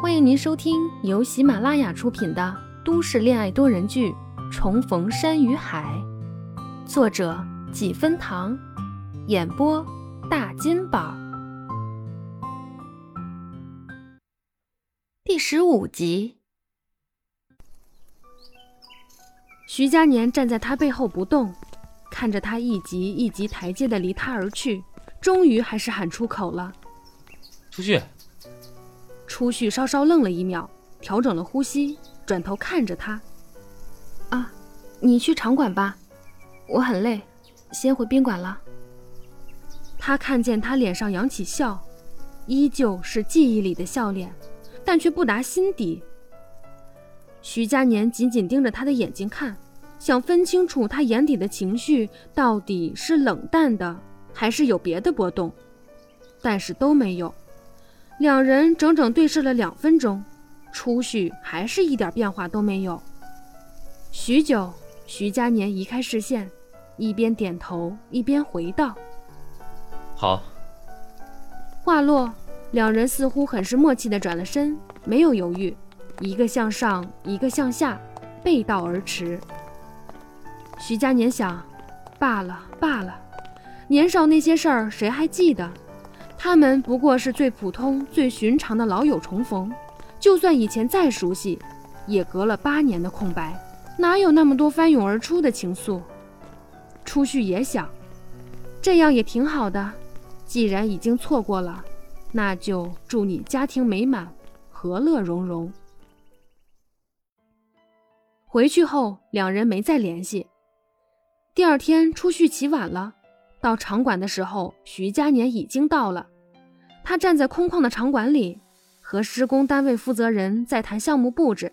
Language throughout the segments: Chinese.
欢迎您收听由喜马拉雅出品的都市恋爱多人剧《重逢山与海》，作者几分糖，演播大金宝，第十五集。徐佳年站在他背后不动，看着他一级一级台阶的离他而去，终于还是喊出口了：“出去。”初旭稍稍愣了一秒，调整了呼吸，转头看着他：“啊，你去场馆吧，我很累，先回宾馆了。”他看见他脸上扬起笑，依旧是记忆里的笑脸，但却不达心底。徐佳年紧紧盯着他的眼睛看，想分清楚他眼底的情绪到底是冷淡的，还是有别的波动，但是都没有。两人整整对视了两分钟，初旭还是一点变化都没有。许久，徐佳年移开视线，一边点头一边回道：“好。”话落，两人似乎很是默契地转了身，没有犹豫，一个向上，一个向下，背道而驰。徐佳年想：罢了罢了，年少那些事儿谁还记得？他们不过是最普通、最寻常的老友重逢，就算以前再熟悉，也隔了八年的空白，哪有那么多翻涌而出的情愫？初旭也想，这样也挺好的。既然已经错过了，那就祝你家庭美满，和乐融融。回去后，两人没再联系。第二天，初旭起晚了。到场馆的时候，徐佳年已经到了。他站在空旷的场馆里，和施工单位负责人在谈项目布置。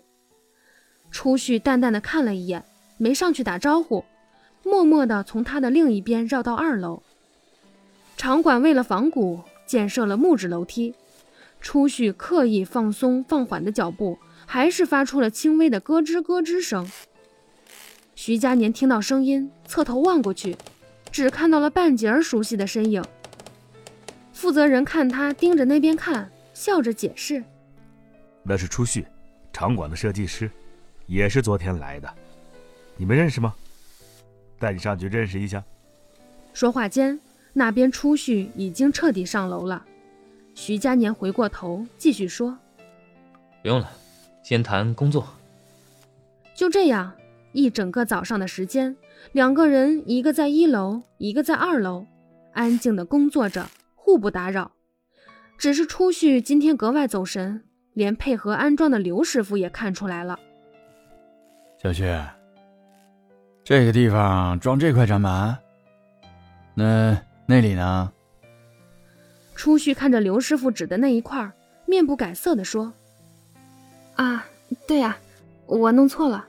初旭淡淡的看了一眼，没上去打招呼，默默的从他的另一边绕到二楼。场馆为了仿古，建设了木质楼梯。初旭刻意放松放缓的脚步，还是发出了轻微的咯吱咯吱声。徐佳年听到声音，侧头望过去。只看到了半截儿熟悉的身影。负责人看他盯着那边看，笑着解释：“那是初旭，场馆的设计师，也是昨天来的。你们认识吗？带你上去认识一下。”说话间，那边初旭已经彻底上楼了。徐佳年回过头继续说：“不用了，先谈工作。”就这样。一整个早上的时间，两个人一个在一楼，一个在二楼，安静的工作着，互不打扰。只是初旭今天格外走神，连配合安装的刘师傅也看出来了。小旭，这个地方装这块展板，那那里呢？初旭看着刘师傅指的那一块，面不改色的说：“啊，对呀，我弄错了。”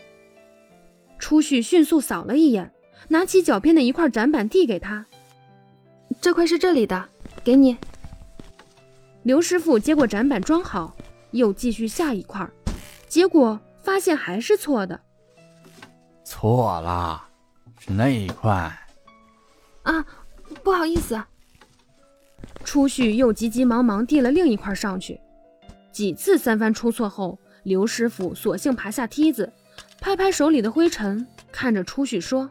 初旭迅速扫了一眼，拿起脚边的一块展板递给他：“这块是这里的，给你。”刘师傅接过展板装好，又继续下一块，结果发现还是错的。错了，是那一块。啊，不好意思。初旭又急急忙忙递了另一块上去。几次三番出错后，刘师傅索性爬下梯子。拍拍手里的灰尘，看着初旭说：“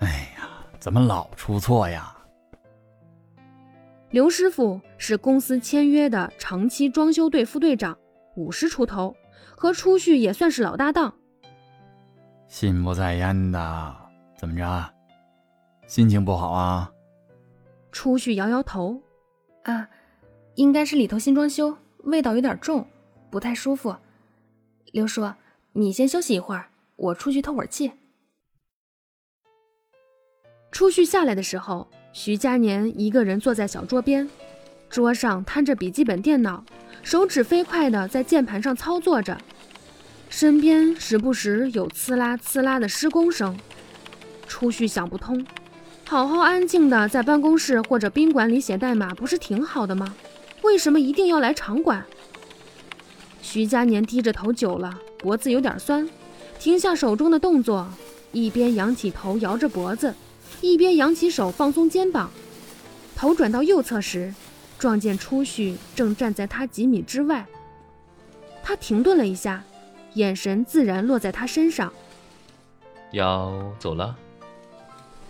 哎呀，怎么老出错呀？”刘师傅是公司签约的长期装修队副队长，五十出头，和初旭也算是老搭档。心不在焉的，怎么着？心情不好啊？初旭摇摇头：“啊，应该是里头新装修，味道有点重，不太舒服。”刘叔。你先休息一会儿，我出去透会儿气。初旭下来的时候，徐佳年一个人坐在小桌边，桌上摊着笔记本电脑，手指飞快地在键盘上操作着，身边时不时有刺啦刺啦的施工声。初旭想不通，好好安静的在办公室或者宾馆里写代码不是挺好的吗？为什么一定要来场馆？徐佳年低着头久了。脖子有点酸，停下手中的动作，一边仰起头摇着脖子，一边扬起手放松肩膀。头转到右侧时，撞见初旭正站在他几米之外，他停顿了一下，眼神自然落在他身上。要走了？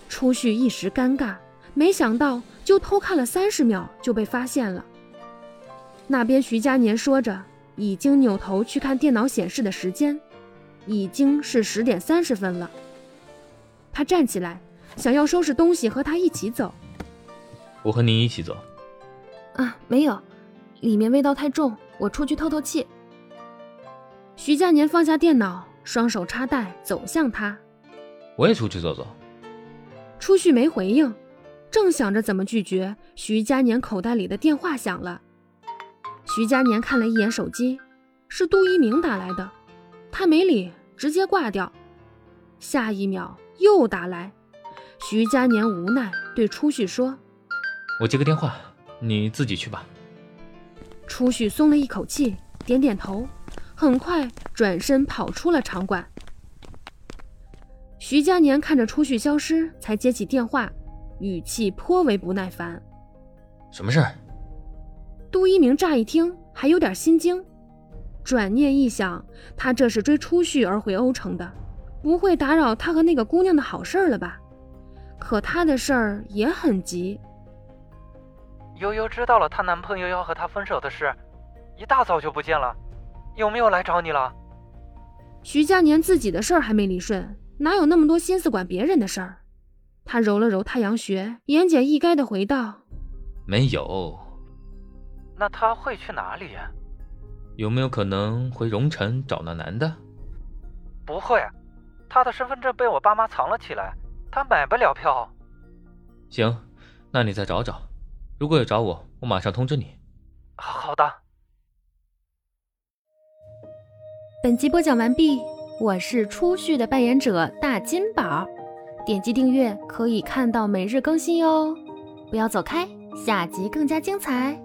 初旭一时尴尬，没想到就偷看了三十秒就被发现了。那边徐佳年说着，已经扭头去看电脑显示的时间，已经是十点三十分了。他站起来，想要收拾东西和他一起走。我和你一起走。啊，没有，里面味道太重，我出去透透气。徐佳年放下电脑，双手插袋，走向他。我也出去走走。初旭没回应，正想着怎么拒绝，徐佳年口袋里的电话响了。徐佳年看了一眼手机，是杜一鸣打来的，他没理，直接挂掉。下一秒又打来，徐佳年无奈对初旭说：“我接个电话，你自己去吧。”初旭松了一口气，点点头，很快转身跑出了场馆。徐佳年看着初旭消失，才接起电话，语气颇为不耐烦：“什么事儿？”杜一鸣乍一听还有点心惊，转念一想，他这是追初旭而回欧城的，不会打扰他和那个姑娘的好事了吧？可她的事儿也很急。悠悠知道了她男朋友要和她分手的事，一大早就不见了，有没有来找你了？徐佳年自己的事儿还没理顺，哪有那么多心思管别人的事儿？他揉了揉太阳穴，言简意赅的回道：“没有。”那他会去哪里？有没有可能回荣城找那男的？不会，他的身份证被我爸妈藏了起来，他买不了票。行，那你再找找，如果有找我，我马上通知你。好的。本集播讲完毕，我是初旭的扮演者大金宝，点击订阅可以看到每日更新哟，不要走开，下集更加精彩。